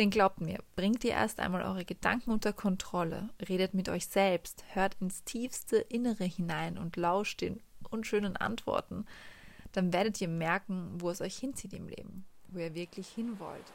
Denn glaubt mir, bringt ihr erst einmal eure Gedanken unter Kontrolle, redet mit euch selbst, hört ins tiefste Innere hinein und lauscht den unschönen Antworten, dann werdet ihr merken, wo es euch hinzieht im Leben, wo ihr wirklich hin wollt.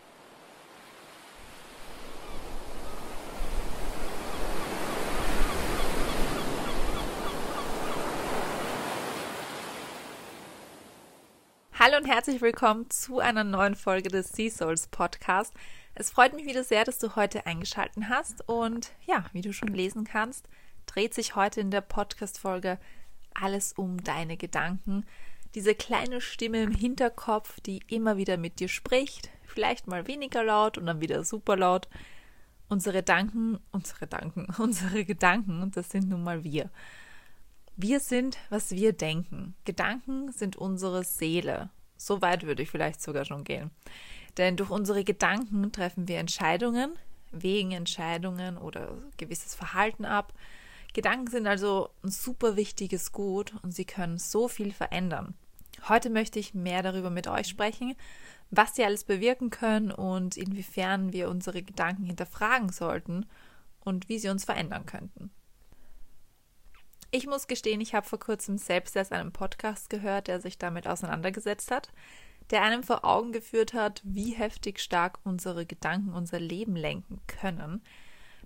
Hallo und herzlich willkommen zu einer neuen Folge des Sea Souls Podcast. Es freut mich wieder sehr, dass du heute eingeschaltet hast und ja, wie du schon lesen kannst, dreht sich heute in der Podcast Folge alles um deine Gedanken. Diese kleine Stimme im Hinterkopf, die immer wieder mit dir spricht, vielleicht mal weniger laut und dann wieder super laut. Unsere Gedanken, unsere Gedanken, unsere Gedanken, das sind nun mal wir. Wir sind, was wir denken. Gedanken sind unsere Seele. So weit würde ich vielleicht sogar schon gehen. Denn durch unsere Gedanken treffen wir Entscheidungen, wegen Entscheidungen oder gewisses Verhalten ab. Gedanken sind also ein super wichtiges Gut und sie können so viel verändern. Heute möchte ich mehr darüber mit euch sprechen, was sie alles bewirken können und inwiefern wir unsere Gedanken hinterfragen sollten und wie sie uns verändern könnten. Ich muss gestehen, ich habe vor kurzem selbst erst einen Podcast gehört, der sich damit auseinandergesetzt hat, der einem vor Augen geführt hat, wie heftig stark unsere Gedanken unser Leben lenken können.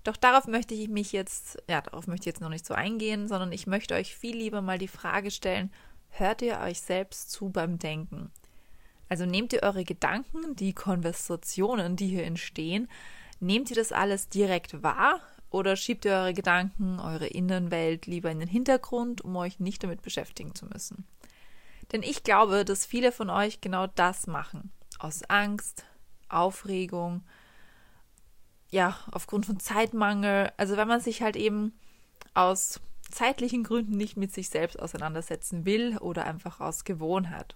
Doch darauf möchte ich mich jetzt, ja, darauf möchte ich jetzt noch nicht so eingehen, sondern ich möchte euch viel lieber mal die Frage stellen, hört ihr euch selbst zu beim Denken? Also nehmt ihr eure Gedanken, die Konversationen, die hier entstehen, nehmt ihr das alles direkt wahr oder schiebt ihr eure Gedanken, eure Innenwelt lieber in den Hintergrund, um euch nicht damit beschäftigen zu müssen? Denn ich glaube, dass viele von euch genau das machen. Aus Angst, Aufregung, ja, aufgrund von Zeitmangel. Also wenn man sich halt eben aus zeitlichen Gründen nicht mit sich selbst auseinandersetzen will oder einfach aus Gewohnheit.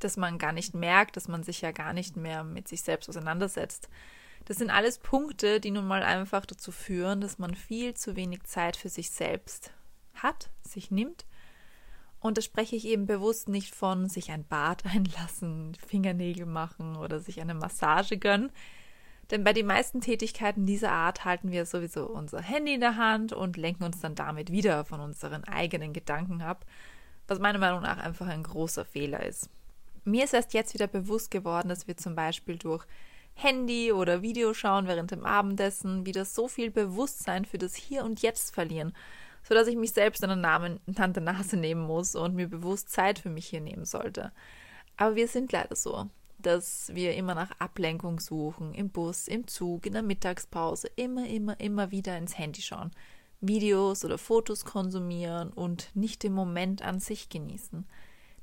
Dass man gar nicht merkt, dass man sich ja gar nicht mehr mit sich selbst auseinandersetzt. Das sind alles Punkte, die nun mal einfach dazu führen, dass man viel zu wenig Zeit für sich selbst hat, sich nimmt. Und da spreche ich eben bewusst nicht von sich ein Bad einlassen, Fingernägel machen oder sich eine Massage gönnen. Denn bei den meisten Tätigkeiten dieser Art halten wir sowieso unser Handy in der Hand und lenken uns dann damit wieder von unseren eigenen Gedanken ab, was meiner Meinung nach einfach ein großer Fehler ist. Mir ist erst jetzt wieder bewusst geworden, dass wir zum Beispiel durch Handy oder Video schauen während dem Abendessen wieder so viel Bewusstsein für das Hier und Jetzt verlieren, sodass ich mich selbst an den Namen Tante Nase nehmen muss und mir bewusst Zeit für mich hier nehmen sollte. Aber wir sind leider so, dass wir immer nach Ablenkung suchen, im Bus, im Zug, in der Mittagspause, immer, immer, immer wieder ins Handy schauen, Videos oder Fotos konsumieren und nicht den Moment an sich genießen.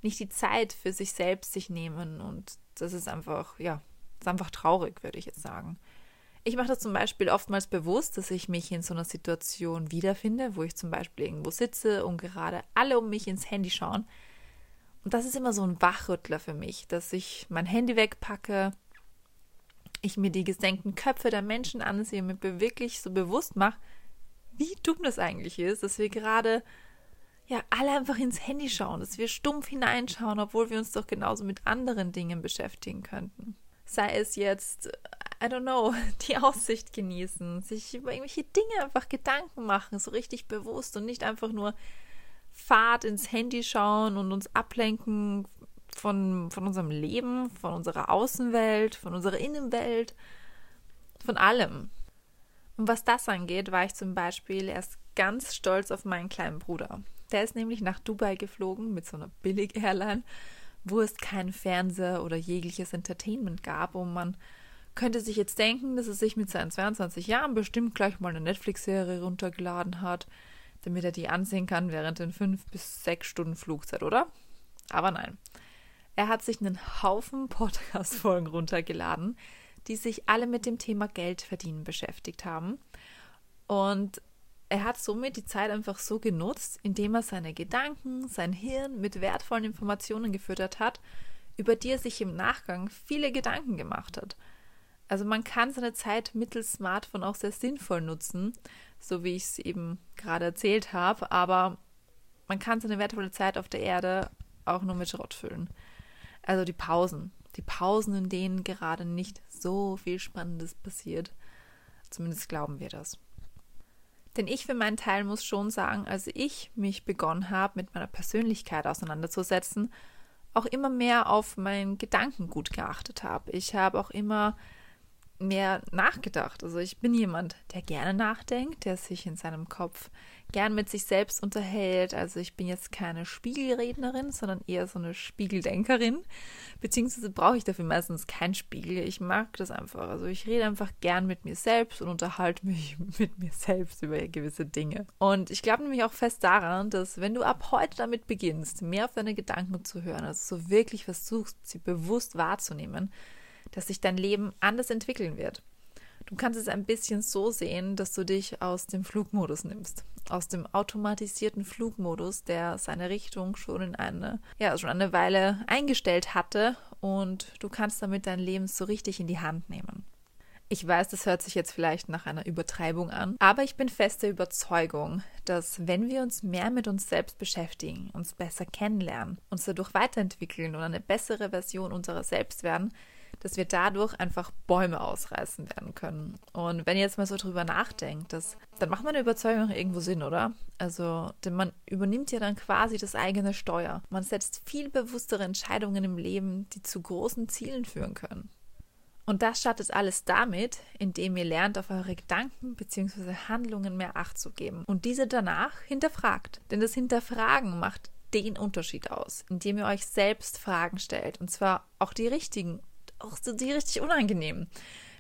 Nicht die Zeit für sich selbst sich nehmen und das ist einfach, ja, ist einfach traurig, würde ich jetzt sagen. Ich mache das zum Beispiel oftmals bewusst, dass ich mich in so einer Situation wiederfinde, wo ich zum Beispiel irgendwo sitze und gerade alle um mich ins Handy schauen. Und das ist immer so ein Wachrüttler für mich, dass ich mein Handy wegpacke, ich mir die gesenkten Köpfe der Menschen ansehe und mir wirklich so bewusst mache, wie dumm das eigentlich ist, dass wir gerade ja alle einfach ins Handy schauen, dass wir stumpf hineinschauen, obwohl wir uns doch genauso mit anderen Dingen beschäftigen könnten sei es jetzt, I don't know, die Aussicht genießen, sich über irgendwelche Dinge einfach Gedanken machen, so richtig bewusst und nicht einfach nur Fahrt ins Handy schauen und uns ablenken von, von unserem Leben, von unserer Außenwelt, von unserer Innenwelt, von allem. Und was das angeht, war ich zum Beispiel erst ganz stolz auf meinen kleinen Bruder. Der ist nämlich nach Dubai geflogen mit so einer Billig-Airline wo es keinen Fernseher oder jegliches Entertainment gab und man könnte sich jetzt denken, dass er sich mit seinen 22 Jahren bestimmt gleich mal eine Netflix-Serie runtergeladen hat, damit er die ansehen kann während den fünf bis sechs Stunden Flugzeit, oder? Aber nein. Er hat sich einen Haufen Podcast-Folgen runtergeladen, die sich alle mit dem Thema Geld verdienen beschäftigt haben. Und er hat somit die Zeit einfach so genutzt, indem er seine Gedanken, sein Hirn mit wertvollen Informationen gefüttert hat, über die er sich im Nachgang viele Gedanken gemacht hat. Also man kann seine Zeit mittels Smartphone auch sehr sinnvoll nutzen, so wie ich es eben gerade erzählt habe, aber man kann seine wertvolle Zeit auf der Erde auch nur mit Schrott füllen. Also die Pausen. die Pausen, in denen gerade nicht so viel Spannendes passiert. Zumindest glauben wir das. Denn ich für meinen Teil muss schon sagen, als ich mich begonnen habe, mit meiner Persönlichkeit auseinanderzusetzen, auch immer mehr auf mein Gedankengut geachtet habe. Ich habe auch immer mehr nachgedacht. Also ich bin jemand, der gerne nachdenkt, der sich in seinem Kopf gern mit sich selbst unterhält. Also ich bin jetzt keine Spiegelrednerin, sondern eher so eine Spiegeldenkerin. Beziehungsweise brauche ich dafür meistens keinen Spiegel. Ich mag das einfach. Also ich rede einfach gern mit mir selbst und unterhalte mich mit mir selbst über gewisse Dinge. Und ich glaube nämlich auch fest daran, dass wenn du ab heute damit beginnst, mehr auf deine Gedanken zu hören, also so wirklich versuchst, sie bewusst wahrzunehmen, dass sich dein Leben anders entwickeln wird. Du kannst es ein bisschen so sehen, dass du dich aus dem Flugmodus nimmst. Aus dem automatisierten Flugmodus, der seine Richtung schon in eine, ja, schon eine Weile eingestellt hatte und du kannst damit dein Leben so richtig in die Hand nehmen. Ich weiß, das hört sich jetzt vielleicht nach einer Übertreibung an, aber ich bin fester Überzeugung, dass wenn wir uns mehr mit uns selbst beschäftigen, uns besser kennenlernen, uns dadurch weiterentwickeln und eine bessere Version unserer selbst werden, dass wir dadurch einfach Bäume ausreißen werden können. Und wenn ihr jetzt mal so drüber nachdenkt, das, dann macht meine Überzeugung auch irgendwo Sinn, oder? Also, denn man übernimmt ja dann quasi das eigene Steuer. Man setzt viel bewusstere Entscheidungen im Leben, die zu großen Zielen führen können. Und das startet alles damit, indem ihr lernt, auf eure Gedanken bzw. Handlungen mehr Acht zu geben und diese danach hinterfragt. Denn das Hinterfragen macht den Unterschied aus, indem ihr euch selbst Fragen stellt und zwar auch die richtigen auch so die richtig unangenehmen.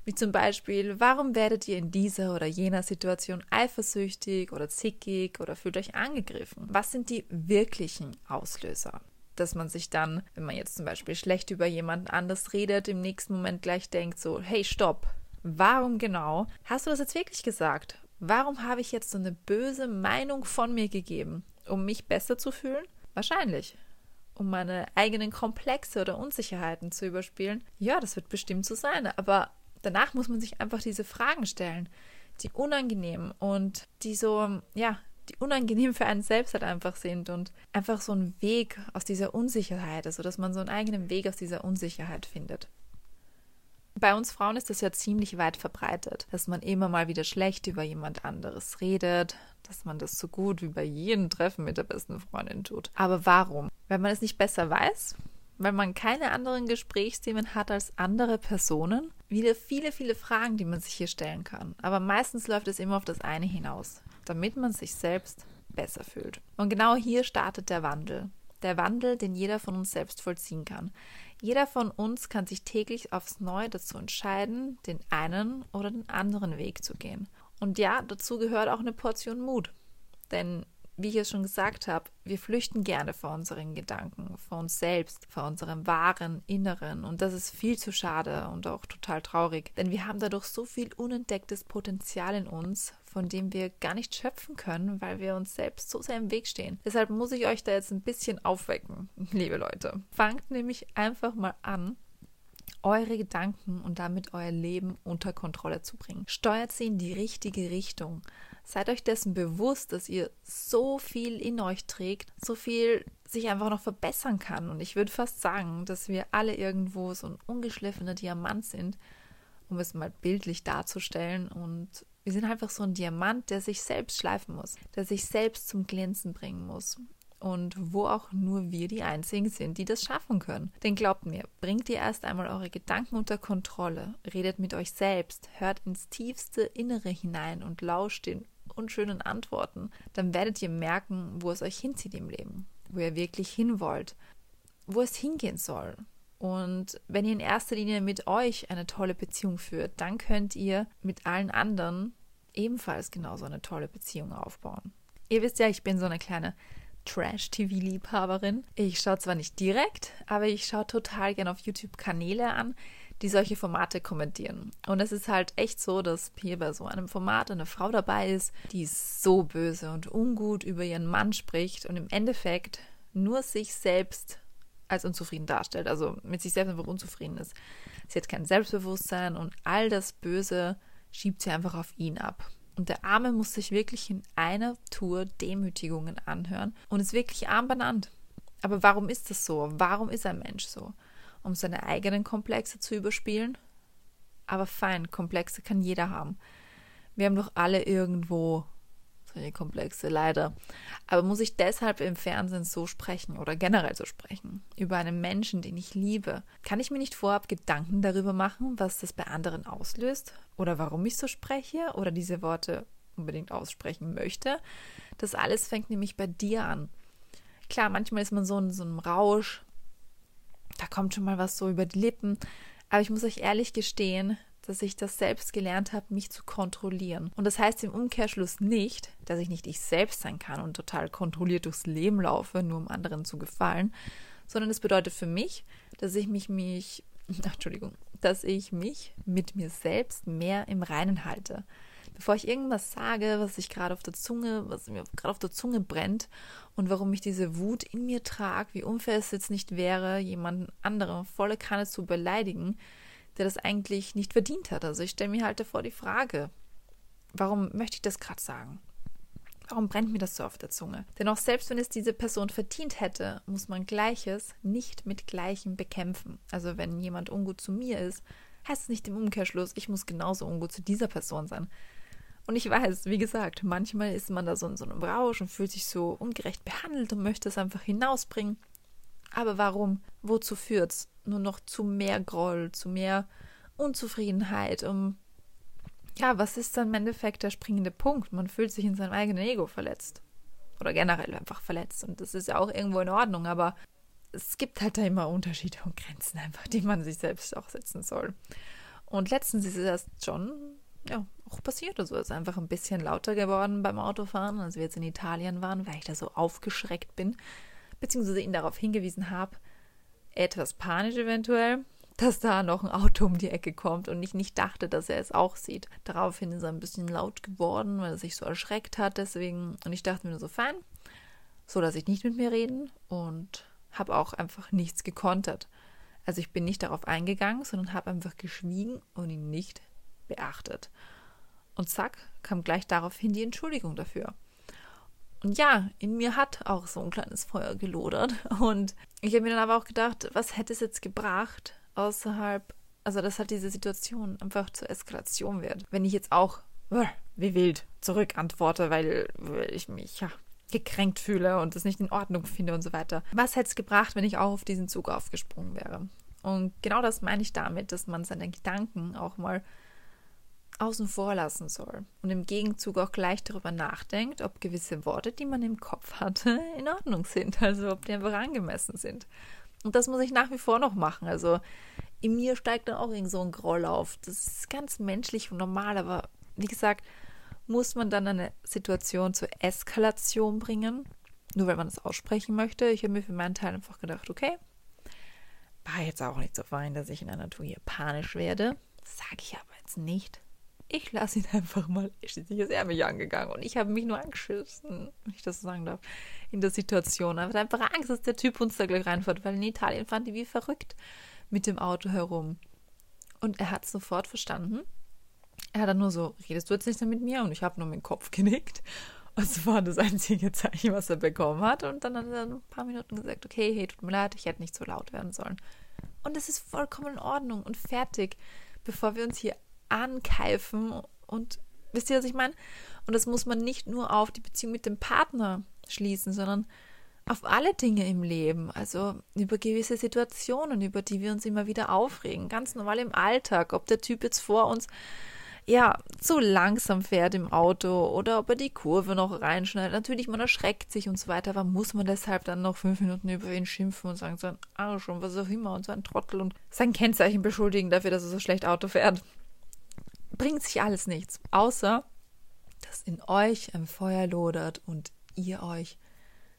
Wie zum Beispiel, warum werdet ihr in dieser oder jener Situation eifersüchtig oder zickig oder fühlt euch angegriffen? Was sind die wirklichen Auslöser? Dass man sich dann, wenn man jetzt zum Beispiel schlecht über jemanden anders redet, im nächsten Moment gleich denkt so, hey, stopp, warum genau hast du das jetzt wirklich gesagt? Warum habe ich jetzt so eine böse Meinung von mir gegeben, um mich besser zu fühlen? Wahrscheinlich um meine eigenen Komplexe oder Unsicherheiten zu überspielen? Ja, das wird bestimmt so sein, aber danach muss man sich einfach diese Fragen stellen, die unangenehm und die so, ja, die unangenehm für einen selbst halt einfach sind und einfach so einen Weg aus dieser Unsicherheit, also dass man so einen eigenen Weg aus dieser Unsicherheit findet. Bei uns Frauen ist das ja ziemlich weit verbreitet, dass man immer mal wieder schlecht über jemand anderes redet, dass man das so gut wie bei jedem Treffen mit der besten Freundin tut. Aber warum? Weil man es nicht besser weiß? Weil man keine anderen Gesprächsthemen hat als andere Personen? Wieder viele, viele Fragen, die man sich hier stellen kann. Aber meistens läuft es immer auf das eine hinaus, damit man sich selbst besser fühlt. Und genau hier startet der Wandel. Der Wandel, den jeder von uns selbst vollziehen kann. Jeder von uns kann sich täglich aufs Neue dazu entscheiden, den einen oder den anderen Weg zu gehen. Und ja, dazu gehört auch eine Portion Mut. Denn, wie ich es schon gesagt habe, wir flüchten gerne vor unseren Gedanken, vor uns selbst, vor unserem wahren Inneren. Und das ist viel zu schade und auch total traurig. Denn wir haben dadurch so viel unentdecktes Potenzial in uns, von dem wir gar nicht schöpfen können, weil wir uns selbst so sehr im Weg stehen. Deshalb muss ich euch da jetzt ein bisschen aufwecken, liebe Leute. Fangt nämlich einfach mal an, eure Gedanken und damit euer Leben unter Kontrolle zu bringen. Steuert sie in die richtige Richtung. Seid euch dessen bewusst, dass ihr so viel in euch trägt, so viel sich einfach noch verbessern kann. Und ich würde fast sagen, dass wir alle irgendwo so ein ungeschliffener Diamant sind, um es mal bildlich darzustellen. Und wir sind einfach so ein Diamant, der sich selbst schleifen muss, der sich selbst zum Glänzen bringen muss und wo auch nur wir die Einzigen sind, die das schaffen können. Denn glaubt mir, bringt ihr erst einmal eure Gedanken unter Kontrolle, redet mit euch selbst, hört ins tiefste Innere hinein und lauscht den unschönen Antworten, dann werdet ihr merken, wo es euch hinzieht im Leben, wo ihr wirklich hin wollt, wo es hingehen soll. Und wenn ihr in erster Linie mit euch eine tolle Beziehung führt, dann könnt ihr mit allen anderen ebenfalls genauso eine tolle Beziehung aufbauen. Ihr wisst ja, ich bin so eine kleine Trash-TV-Liebhaberin. Ich schaue zwar nicht direkt, aber ich schaue total gerne auf YouTube Kanäle an, die solche Formate kommentieren. Und es ist halt echt so, dass hier bei so einem Format eine Frau dabei ist, die so böse und ungut über ihren Mann spricht und im Endeffekt nur sich selbst als unzufrieden darstellt, also mit sich selbst einfach unzufrieden ist. Sie hat kein Selbstbewusstsein und all das Böse schiebt sie einfach auf ihn ab. Und der Arme muss sich wirklich in einer Tour Demütigungen anhören und ist wirklich arm benannt. Aber warum ist das so? Warum ist ein Mensch so? um seine eigenen Komplexe zu überspielen. Aber fein, Komplexe kann jeder haben. Wir haben doch alle irgendwo solche Komplexe, leider. Aber muss ich deshalb im Fernsehen so sprechen oder generell so sprechen? Über einen Menschen, den ich liebe? Kann ich mir nicht vorab Gedanken darüber machen, was das bei anderen auslöst? Oder warum ich so spreche oder diese Worte unbedingt aussprechen möchte? Das alles fängt nämlich bei dir an. Klar, manchmal ist man so in so einem Rausch, da kommt schon mal was so über die Lippen. Aber ich muss euch ehrlich gestehen, dass ich das selbst gelernt habe, mich zu kontrollieren. Und das heißt im Umkehrschluss nicht, dass ich nicht ich selbst sein kann und total kontrolliert durchs Leben laufe, nur um anderen zu gefallen, sondern es bedeutet für mich, dass ich mich, mich, Entschuldigung, dass ich mich mit mir selbst mehr im Reinen halte. Bevor ich irgendwas sage, was ich gerade auf der Zunge, was mir gerade auf der Zunge brennt und warum ich diese Wut in mir trage, wie unfair es jetzt nicht wäre, jemanden anderen volle Kanne zu beleidigen, der das eigentlich nicht verdient hat. Also ich stelle mir halt davor die Frage, warum möchte ich das gerade sagen? Warum brennt mir das so auf der Zunge? Denn auch selbst wenn es diese Person verdient hätte, muss man Gleiches nicht mit Gleichem bekämpfen. Also wenn jemand ungut zu mir ist, heißt es nicht im Umkehrschluss, ich muss genauso ungut zu dieser Person sein. Und ich weiß, wie gesagt, manchmal ist man da so in so einem Rausch und fühlt sich so ungerecht behandelt und möchte es einfach hinausbringen. Aber warum? Wozu führt's? Nur noch zu mehr Groll, zu mehr Unzufriedenheit, um ja, was ist dann im Endeffekt der springende Punkt? Man fühlt sich in seinem eigenen Ego verletzt. Oder generell einfach verletzt. Und das ist ja auch irgendwo in Ordnung, aber es gibt halt da immer Unterschiede und Grenzen einfach, die man sich selbst auch setzen soll. Und letztens ist es schon, ja, auch passiert. Also es ist einfach ein bisschen lauter geworden beim Autofahren, als wir jetzt in Italien waren, weil ich da so aufgeschreckt bin, beziehungsweise ihn darauf hingewiesen habe, etwas panisch eventuell, dass da noch ein Auto um die Ecke kommt und ich nicht dachte, dass er es auch sieht. Daraufhin ist er ein bisschen laut geworden, weil er sich so erschreckt hat, deswegen, und ich dachte mir nur so, fein, so dass ich nicht mit mir reden und habe auch einfach nichts gekontert. Also ich bin nicht darauf eingegangen, sondern habe einfach geschwiegen und ihn nicht beachtet. Und zack, kam gleich daraufhin die Entschuldigung dafür. Und ja, in mir hat auch so ein kleines Feuer gelodert. Und ich habe mir dann aber auch gedacht, was hätte es jetzt gebracht, außerhalb, also dass halt diese Situation einfach zur Eskalation wird. Wenn ich jetzt auch wie wild zurückantworte, weil, weil ich mich ja gekränkt fühle und es nicht in Ordnung finde und so weiter. Was hätte es gebracht, wenn ich auch auf diesen Zug aufgesprungen wäre? Und genau das meine ich damit, dass man seine Gedanken auch mal außen vor lassen soll und im Gegenzug auch gleich darüber nachdenkt, ob gewisse Worte, die man im Kopf hatte, in Ordnung sind, also ob die einfach angemessen sind. Und das muss ich nach wie vor noch machen. Also in mir steigt dann auch irgend so ein Groll auf. Das ist ganz menschlich und normal, aber wie gesagt, muss man dann eine Situation zur Eskalation bringen, nur weil man es aussprechen möchte. Ich habe mir für meinen Teil einfach gedacht, okay, war jetzt auch nicht so fein, dass ich in einer Tour hier panisch werde. Sage ich aber jetzt nicht ich lasse ihn einfach mal. Schließlich ist er mich angegangen und ich habe mich nur angeschissen, wenn ich das so sagen darf, in der Situation. Er hat einfach Angst, dass der Typ uns da gleich reinfährt, weil in Italien fahren die wie verrückt mit dem Auto herum. Und er hat es sofort verstanden. Er hat dann nur so, redest du jetzt nicht mehr mit mir? Und ich habe nur mit dem Kopf genickt. Und das war das einzige Zeichen, was er bekommen hat. Und dann hat er ein paar Minuten gesagt, okay, hey, tut mir leid, ich hätte nicht so laut werden sollen. Und das ist vollkommen in Ordnung und fertig, bevor wir uns hier ankeifen und wisst ihr, was ich meine? Und das muss man nicht nur auf die Beziehung mit dem Partner schließen, sondern auf alle Dinge im Leben, also über gewisse Situationen, über die wir uns immer wieder aufregen, ganz normal im Alltag, ob der Typ jetzt vor uns ja zu langsam fährt im Auto oder ob er die Kurve noch reinschneidet. Natürlich, man erschreckt sich und so weiter, aber muss man deshalb dann noch fünf Minuten über ihn schimpfen und sagen, so ein Arsch und was auch immer und so ein Trottel und sein Kennzeichen beschuldigen dafür, dass er so schlecht Auto fährt bringt sich alles nichts, außer dass in euch ein Feuer lodert und ihr euch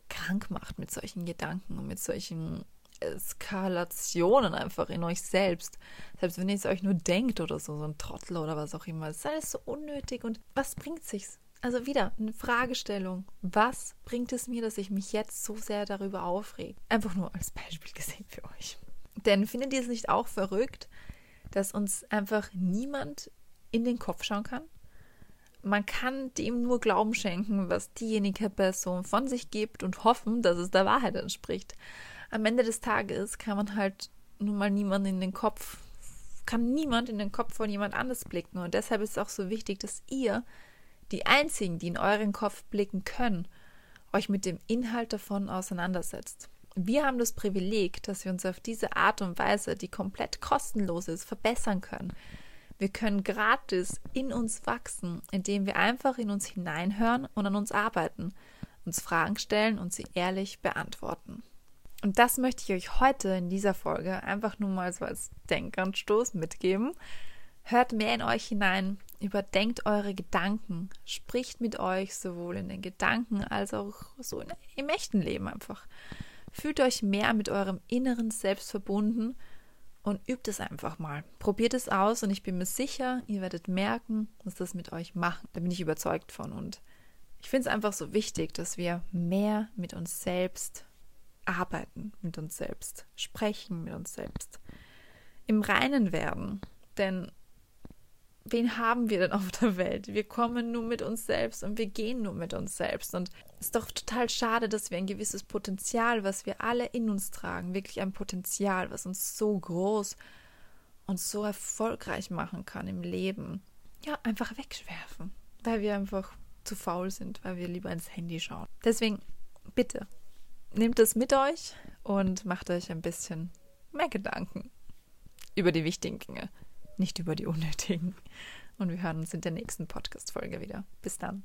krank macht mit solchen Gedanken und mit solchen Eskalationen einfach in euch selbst. Selbst wenn ihr es euch nur denkt oder so, so ein Trottel oder was auch immer. Ist alles so unnötig und was bringt sich's? Also wieder eine Fragestellung. Was bringt es mir, dass ich mich jetzt so sehr darüber aufrege? Einfach nur als Beispiel gesehen für euch. Denn findet ihr es nicht auch verrückt, dass uns einfach niemand in den Kopf schauen kann. Man kann dem nur Glauben schenken, was diejenige Person von sich gibt und hoffen, dass es der Wahrheit entspricht. Am Ende des Tages kann man halt nun mal niemand in den Kopf, kann niemand in den Kopf von jemand anders blicken. Und deshalb ist es auch so wichtig, dass ihr, die einzigen, die in euren Kopf blicken können, euch mit dem Inhalt davon auseinandersetzt. Wir haben das Privileg, dass wir uns auf diese Art und Weise, die komplett kostenlos ist, verbessern können. Wir können gratis in uns wachsen, indem wir einfach in uns hineinhören und an uns arbeiten, uns Fragen stellen und sie ehrlich beantworten. Und das möchte ich euch heute in dieser Folge einfach nur mal so als Denkanstoß mitgeben. Hört mehr in euch hinein, überdenkt eure Gedanken, spricht mit euch sowohl in den Gedanken als auch so im echten Leben einfach. Fühlt euch mehr mit eurem inneren Selbst verbunden und übt es einfach mal. Probiert es aus und ich bin mir sicher, ihr werdet merken, was das mit euch macht. Da bin ich überzeugt von. Und ich finde es einfach so wichtig, dass wir mehr mit uns selbst arbeiten, mit uns selbst sprechen, mit uns selbst im Reinen werden. Denn wen haben wir denn auf der Welt? Wir kommen nur mit uns selbst und wir gehen nur mit uns selbst. Und es ist doch total schade, dass wir ein gewisses Potenzial, was wir alle in uns tragen, wirklich ein Potenzial, was uns so groß und so erfolgreich machen kann im Leben, ja, einfach wegwerfen, weil wir einfach zu faul sind, weil wir lieber ins Handy schauen. Deswegen, bitte, nehmt es mit euch und macht euch ein bisschen mehr Gedanken über die wichtigen Dinge nicht über die unnötigen. Und wir hören uns in der nächsten Podcast-Folge wieder. Bis dann.